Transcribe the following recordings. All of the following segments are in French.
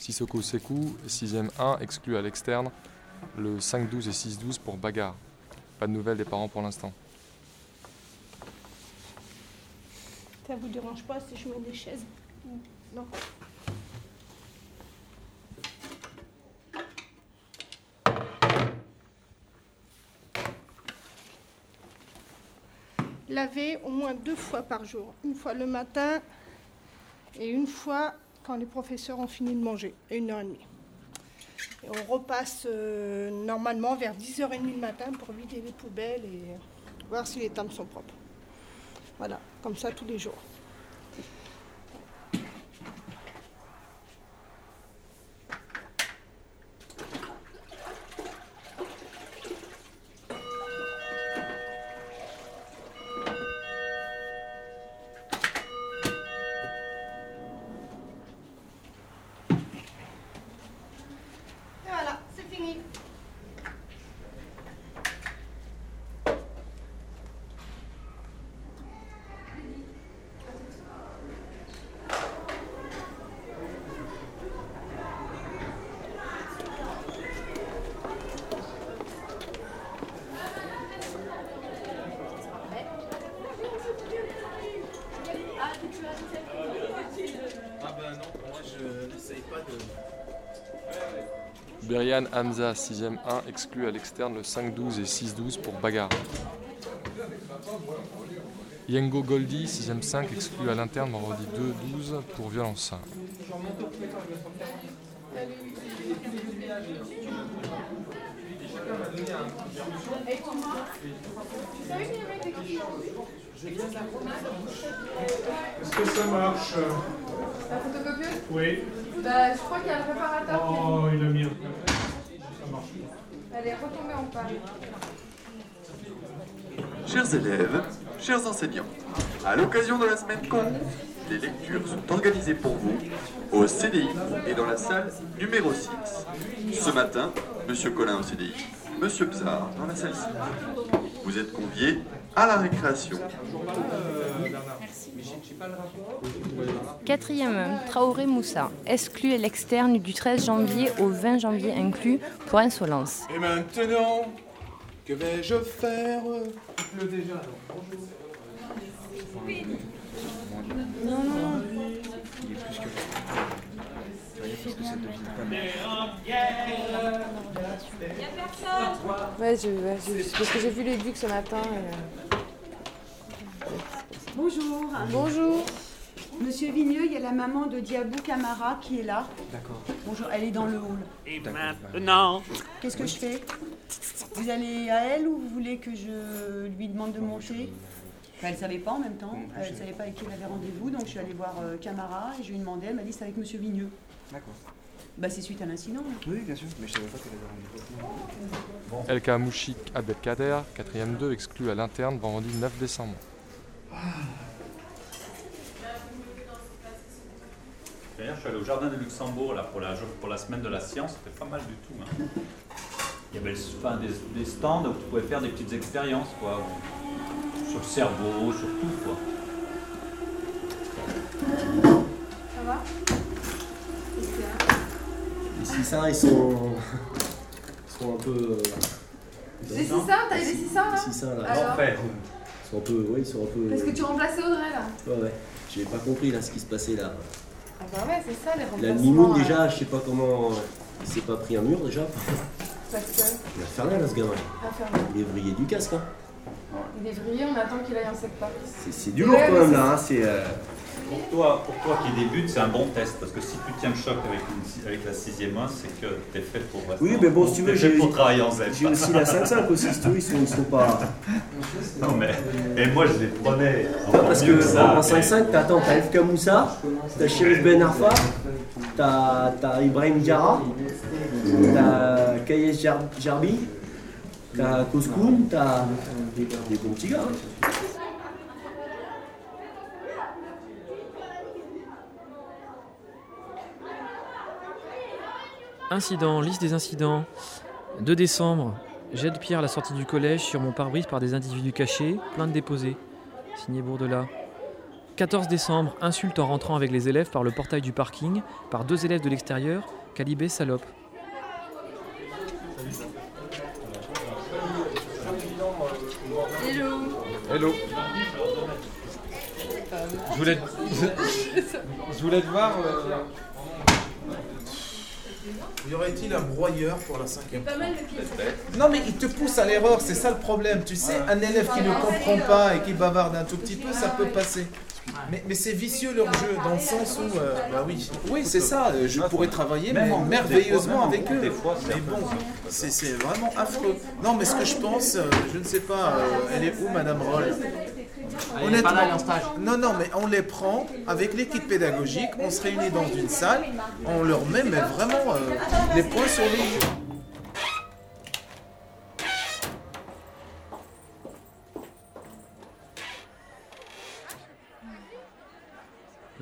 Sissoko Sekou, 6ème 1, exclu à l'externe, le 5-12 et 6-12 pour bagarre. Pas de nouvelles des parents pour l'instant. Ça vous dérange pas si je mets des chaises? Non. Laver au moins deux fois par jour. Une fois le matin et une fois les professeurs ont fini de manger, à une heure et demie. On repasse euh, normalement vers 10h30 le matin pour vider les poubelles et voir si les tables sont propres. Voilà, comme ça tous les jours. Berian Hamza, 6ème 1, exclu à l'externe, le 5-12 et 6-12 pour bagarre. Yengo Goldie, 6ème 5, exclu à l'interne, vendredi 2-12 pour violence. Est-ce que ça marche? La photocopieuse? Oui. Bah, je crois qu'il y a le préparateur. qui- Oh, il a mis un. En. Chers élèves, chers enseignants, à l'occasion de la semaine con, les lectures sont organisées pour vous au CDI et dans la salle numéro 6. Ce matin, Monsieur Collin au CDI, Monsieur Bzard dans la salle 6. Vous êtes conviés à la récréation. Quatrième, Traoré Moussa, exclu à l'externe du 13 janvier au 20 janvier inclus pour insolence. Et maintenant, que vais-je faire? Il pleut déjà, donc bonjour. Ouais, je, ouais, je- parce que j'ai vu les ducs ce matin. et, euh, Bonjour. Bonjour. Monsieur Vigneux, il y a la maman de Diabou Camara qui est là. D'accord. Bonjour, elle est dans le hall. Et maintenant Qu'est-ce que je fais? Vous allez à elle ou vous voulez que je lui demande de monter? Enfin, Elle ne savait pas en même temps. Elle ne savait pas avec qui elle avait rendez-vous, donc je suis allée voir euh, Camara et je lui ai demandé. Elle m'a dit c'est avec Monsieur Vigneux. D'accord. Bah, c'est suite à l'incident. Oui, bien sûr, mais je savais pas qu'elle avait rendez-vous. El Kamouchik Abdelkader, 4ème 2, exclu à l'interne, vendredi 9 décembre. D'ailleurs, je suis allé au Jardin de Luxembourg là, pour, la, pour la semaine de la science, c'était pas mal du tout. hein. Il y avait enfin, des, des stands où tu pouvais faire des petites expériences, quoi, sur le cerveau, sur tout. Quoi. Ça va? Les Sissins, ils sont, ils sont un peu. euh, Les Sissins, t'as eu les Sissins là? Les Sissins, là. Alors? Ils sont un peu. Oui, ils sont un peu. Parce que tu remplaçais Audrey là Ouais, ouais. J'ai pas compris là ce qui se passait là. Ah bah ouais, c'est ça les La remplacements. Mimoun, euh, déjà, je sais pas comment. Il s'est pas pris un mur déjà. Parce que. Il va faire rien là ce gamin. Infernal. Il est vrillé du casque. Hein. Il on attend qu'il aille en secteur. C'est- C'est du lourd Ouais, quand même là. Hein. C'est. euh, Pour toi, pour toi qui débute, c'est un bon test, parce que si tu tiens le choc avec, une- avec la sixième 1, c'est que tu es fait pour rester Oui, mais bon, si tu veux, j'ai pour travailler en Z. j'ai aussi la 5-5 aussi, si tu veux, ils sont, ils sont pas. Non, mais et moi je les prenais encore parce que que ça. en mais- 5-5, t'as attends, t'as FK Moussa, t'as Sheriff Ben Arfa, t'as t'as Ibrahim Diarra, t'as Kayes Jar- Jarbi, t'as Koskoun, t'as des, des bons petits gars. hein. Incident, liste des incidents. 2 décembre, jet de pierre à la sortie du collège sur mon pare-brise par des individus cachés, plainte déposée. Signé Bourdelat. 14 décembre, insulte en rentrant avec les élèves par le portail du parking, par deux élèves de l'extérieur, Calibé salope. Hello. Je voulais, te- je voulais te voir. euh, Y aurait-il un broyeur pour la cinquième Pas mal de pièces. Non mais il te pousse à l'erreur, c'est ça le problème. Tu sais, un élève qui ne comprend pas et qui bavarde un tout petit peu, ça peut passer. Mais, mais c'est vicieux leur jeu, dans le sens où, euh, bah oui, oui c'est ça, euh, je pourrais travailler mais merveilleusement des fois, même en avec eux. mais bon, c'est c'est vraiment affreux. Non mais ce que je pense, euh, je ne sais pas, elle est où Madame Roll? Stage. non, non, mais on les prend avec l'équipe pédagogique, on se réunit dans une salle, on leur met mais vraiment euh, les points sur les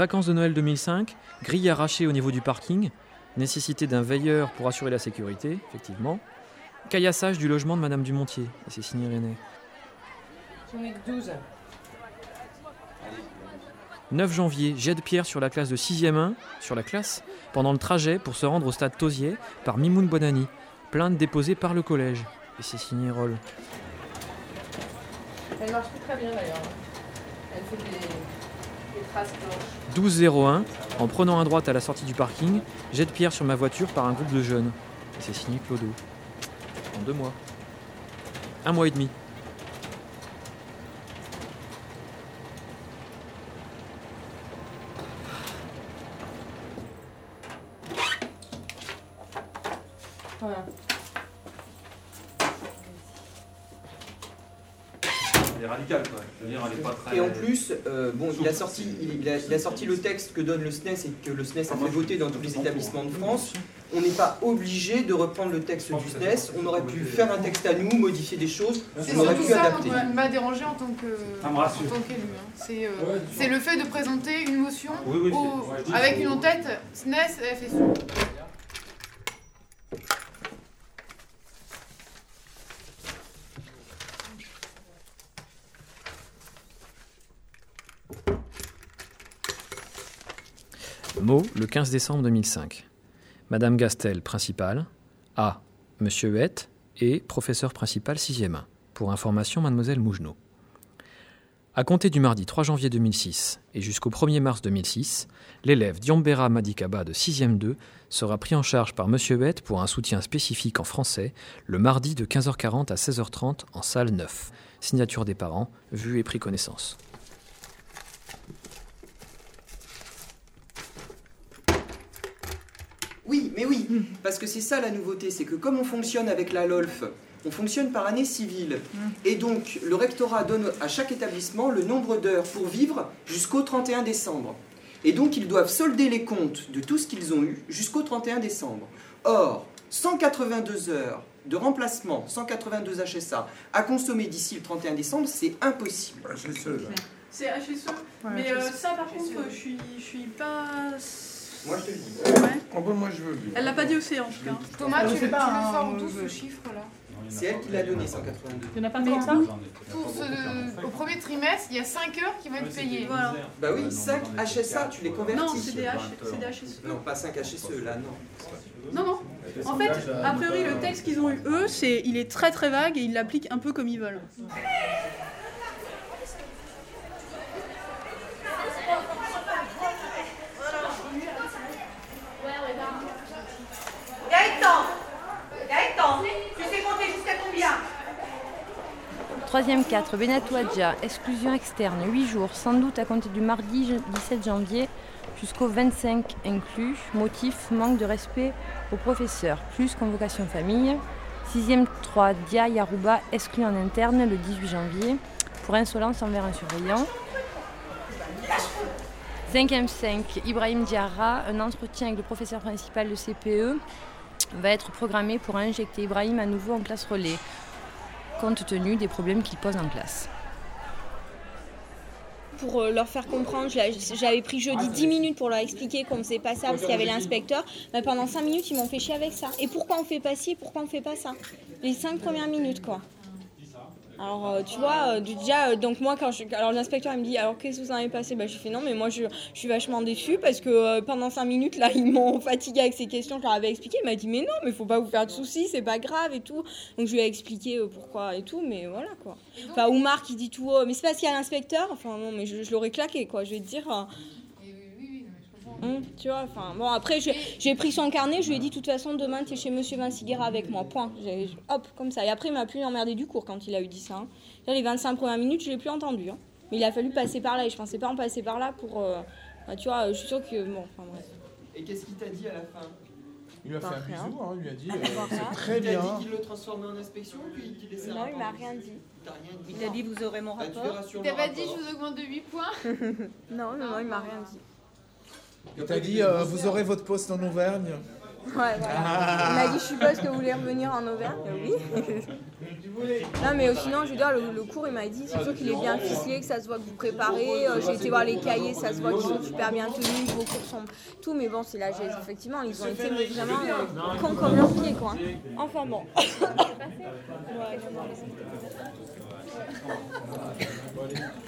Vacances de Noël 2005, grille arrachée au niveau du parking, nécessité d'un veilleur pour assurer la sécurité, effectivement. Caillassage du logement de Madame Dumontier, et c'est signé René. J'en ai que 12. 9 janvier, jet de pierre sur la classe de 6e 1, sur la classe, pendant le trajet pour se rendre au stade Tosier par Mimoun Bonani. Plainte déposée par le collège, et c'est signé Roll. Elle marche très bien d'ailleurs. Elle fait des. 12-01, en prenant à droite à la sortie du parking, jet de pierre sur ma voiture par un groupe de jeunes. Et c'est signé Clodo. En deux mois. Un mois et demi. Voilà. Elle est radicale, quoi. Je veux dire, elle est pas très. Et en plus, euh, bon, il a, sorti, il, il a, il a sorti le texte que donne le SNES et que le SNES a fait voter dans tous les établissements de France. On n'est pas obligé de reprendre le texte du SNES. On aurait pu faire un texte à nous, modifier des choses. C'est On aurait surtout pu ça m'a- dérangé en tant qu'élu. hein. C'est euh, c'est le fait de présenter une motion Oui, oui, au- avec une en-tête SNES et FSU. Mot, le 15 décembre 2005. Madame Gastel, principale. A. Monsieur Huette et professeur principal 6e 1. Pour information, mademoiselle Mougenot. À compter du mardi 3 janvier 2006 et jusqu'au 1er mars 2006, l'élève Diombera Madikaba de 6e 2 sera pris en charge par Monsieur Huette pour un soutien spécifique en français le mardi de 15h40 à 16h30 en salle 9. Signature des parents, vue et pris connaissance. Oui, mais oui, parce que c'est ça la nouveauté, c'est que comme on fonctionne avec la LOLF, on fonctionne par année civile. Et donc, le rectorat donne à chaque établissement le nombre d'heures pour vivre jusqu'au 31 décembre. Et donc, ils doivent solder les comptes de tout ce qu'ils ont eu jusqu'au 31 décembre. Or, 182 heures de remplacement, 182 HSA, à consommer d'ici le 31 décembre, c'est impossible. C'est HSE. Mais euh, ça, par contre, je suis, je suis pas. Moi, je te le dis. Ouais. Oh, bah, moi, je veux bien. Elle l'a pas dit aussi en tout cas. Thomas, tu, tu pas, le hein, sors d'où ce chiffre-là C'est elle qui l'a donné, 182. Il n'y en a pas Mais ça Pour ce, au premier trimestre, il y a 5 heures qui vont être payées. Voilà. Bah oui, 5 HSA, tu les convertis. Non, c'est des, H, c'est des HSE. Non, pas 5 HSE, là, non. Non, non. En fait, a priori, le texte qu'ils ont eu, eux, c'est, il est très très vague et ils l'appliquent un peu comme ils veulent. Gaëtan Gaëtan Tu sais compter jusqu'à combien Troisième 4, Benatou Adja, exclusion externe, 8 jours, sans doute à compter du mardi je- 17 janvier jusqu'au 25 inclus. Motif, manque de respect aux professeurs, plus convocation famille. Sixième 3, Dia Yarouba, exclu en interne le 18 janvier pour insolence envers un surveillant. Cinquième 5, Ibrahim Diarra, un entretien avec le professeur principal de CPE va être programmé pour injecter Ibrahim à nouveau en classe relais compte tenu des problèmes qu'il pose en classe. pour euh, leur faire comprendre. J'avais pris jeudi 10 minutes pour leur expliquer qu'on faisait pas ça parce qu'il y avait l'inspecteur. Mais pendant 5 minutes, ils m'ont fait chier avec ça. Et pourquoi on fait pas ci Pourquoi on fait pas ça? Les 5 premières minutes, quoi. Alors, euh, tu vois, euh, déjà, euh, donc moi, quand je. Alors, l'inspecteur, il me dit Alors, qu'est-ce que vous en avez passé? Bah, Je fais Non, mais moi, je, je suis vachement déçue parce que pendant 5 minutes, là, ils m'ont fatigué avec ces questions. Je leur avais expliqué. Il m'a dit Mais non, mais faut pas vous faire de soucis, c'est pas grave et tout. Donc, je lui ai expliqué pourquoi et tout, mais voilà, quoi. Enfin, Oumar qui dit tout haut Mais c'est parce qu'il y a l'inspecteur Enfin, non, mais je, je l'aurais claqué, quoi. Je vais te dire. Tu vois, enfin bon après j'ai pris son carnet, je lui ai dit de toute façon demain tu es chez Monsieur Vinciguera avec moi, point. Hop, comme ça. Et après il m'a plus emmerdé du cours quand il a eu dit ça. hein. Là, les 25 premières minutes je l'ai plus entendu. hein. Mais il a fallu passer par là et je pensais pas en passer par là pour... euh, bah, tu vois, je suis sûre que... Bon, enfin bref. Et qu'est-ce qu'il t'a dit à la fin? Il lui a fait un rien. bisou, hein, il lui a dit Pas euh, c'est très Il t'a bien. dit qu'il le transformait en inspection puis qu'il laissait Non, il m'a rien dit. Il t'a dit vous aurez mon Bah, tu rapport sur Il t'a pas dit je vous augmente de 8 points Non, non, non, il m'a rien dit. Il t'a dit euh, vous aurez votre poste en Auvergne. Ouais, voilà. Il m'a dit, je suppose que vous voulez revenir en Auvergne Oui. non, mais sinon, je veux dire, le, le cours, il m'a dit, c'est sûr qu'il est bien ficelé, que ça se voit que vous préparez. Euh, J'ai été voir les cahiers, ça se voit qu'ils sont super bien tenus, vos cours sont tout. Mais bon, c'est là, j'ai- effectivement, ils ont été vraiment euh, cons comme leurs pieds, quoi. Enfin bon. Ouais, non,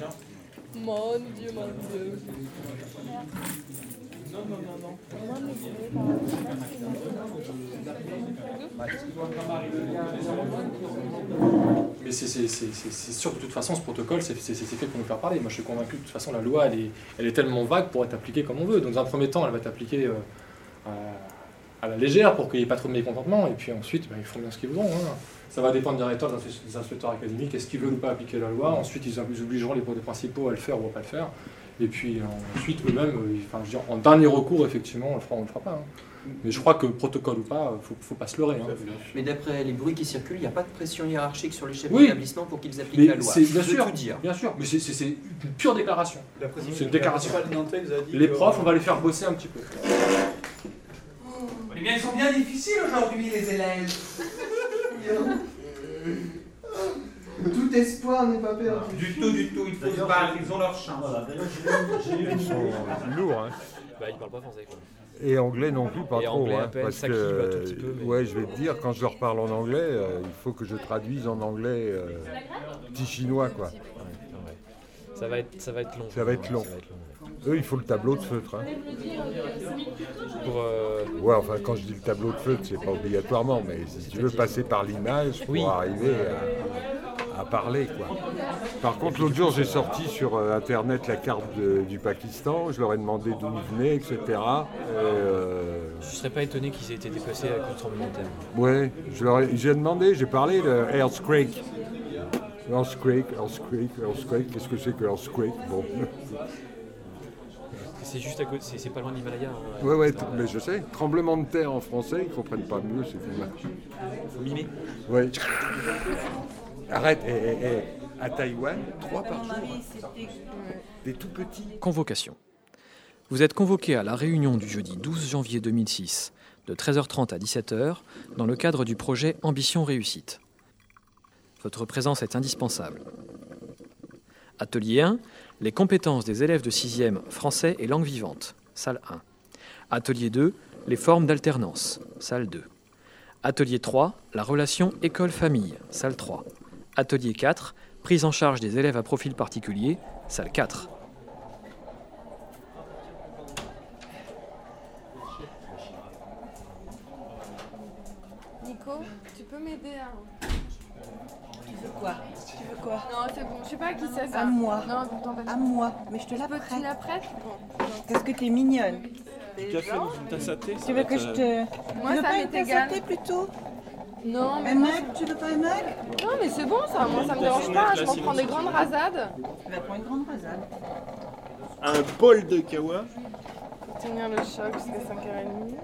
non, Mon Dieu, mon Dieu. Non, non, non, non. Mais c'est- sûr que de toute façon, ce protocole, c'est fait pour nous faire parler. Moi, je suis convaincu que de toute façon, la loi, elle est, elle est tellement vague pour être appliquée comme on veut. Donc, dans un premier temps, elle va être appliquée euh, à, la légère pour qu'il n'y ait pas trop de mécontentement. Et puis ensuite, bah, ils font bien ce qu'ils voudront. hein. Ça va dépendre des recteurs, des inspecteurs- académiques, est-ce qu'ils veulent ou pas appliquer la loi. Ensuite, ils obligeront les principaux à le faire ou à pas le faire. Et puis ensuite, eux-mêmes, euh, enfin, je veux dire, en dernier recours, effectivement, on le fera, on le fera pas. hein. Mais je crois que protocole ou pas, faut, faut pas se leurrer. hein. Mais d'après les bruits qui circulent, il n'y a pas de pression hiérarchique sur les chefs Oui. d'établissement pour qu'ils appliquent Mais la loi. c'est bien sûr, tout dire. bien sûr, mais c'est- c'est une pure déclaration. C'est une déclaration. Les que- profs, on va les faire bosser un petit peu. Eh bien, ils sont bien difficiles aujourd'hui, les élèves. Tout espoir n'est pas perdu. Du tout, du tout, il faut se battre, ils ont leur chance. Ils sont lourds, hein. Bah, il parle pas français. Quoi. Et anglais non plus, pas Et trop. anglais hein, peine, parce que, qui va tout petit peu, mais- ouais, je vais te dire, quand je leur parle en anglais, euh, il faut que je traduise en anglais euh, petit chinois, quoi. Ça va être, ça va être long. Ça va être long. Eux, il faut le tableau de feutre. hein. Pour, euh, Ouais, enfin, quand je dis le tableau de feutre, c'est pas obligatoirement, mais si tu veux passer par l'image pour Oui. arriver à, à parler, quoi. Par contre, l'autre jour, j'ai sorti sur euh, Internet la carte de- du Pakistan, je leur ai demandé d'où ils venaient, etc. Et, euh, Je serais pas étonné qu'ils aient été déplacés à de terre. Ouais, je leur ai, j'ai demandé, j'ai parlé de Earthquake. Earthquake, Earthquake, Earthquake, qu'est-ce que c'est que Earthquake? Bon. C'est juste à côté, c'est- pas loin de l'Himalaya. hein. Ouais, mais je sais. Tremblement de terre en français, ils comprennent pas mieux, c'est tout. Faut mimer. Ouais. Arrête, eh, eh, eh. à Taïwan, trois par jour. Des tout petits. Convocation. Vous êtes convoqué à la réunion du jeudi 12 janvier 2006 de 13h30 à 17h dans le cadre du projet Ambition Réussite. Votre présence est indispensable. Atelier 1, les compétences des élèves de 6e français et langue vivante, salle 1. Atelier 2, les formes d'alternance, salle 2. Atelier 3, la relation école-famille, salle 3. Atelier 4, prise en charge des élèves à profil particulier, salle 4. Nico, tu peux m'aider à. Tu veux quoi Tu veux quoi Non, c'est bon, je sais pas à qui c'est ça. À moi. Non, À moi. Mais je te la prête. Tu la prêtes Bon. Qu'est-ce que t'es mignonne. Du café dans une tasse à thé, ça Tu va veux que je euh, te. Moi, tu veux ça pas m'est une tasse égal. à thé plutôt Non, mais mug Tu veux pas un mug Non, mais c'est bon ça, moi ça me dérange pas, je m'en prends des grandes rasades. Tu vas prendre une grande rasade. Un bol de kawa. Tenir le choc jusqu'à 5h30.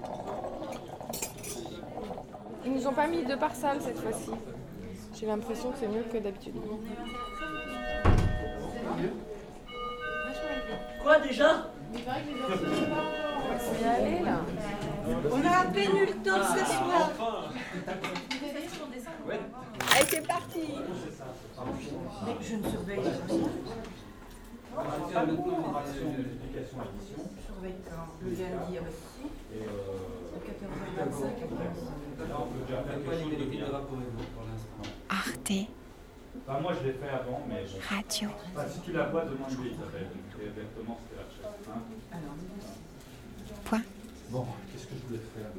Ils nous ont pas mis deux par salle cette fois-ci. J'ai l'impression que c'est mieux que d'habitude. Quoi déjà? On va y aller là. On a à peine eu le temps de s'asseoir. Parti Je ne surveille rien. Je surveille quand le lundi avec à 14h25 Arte Enfin, moi, je l'ai fait avant, mais. bon. Radio. Enfin, si tu la vois, demande-lui, Isabelle. Exactement. Hein Quoi? Bon, qu'est-ce que je voulais faire?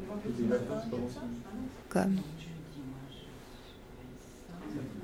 Comme. Thank you.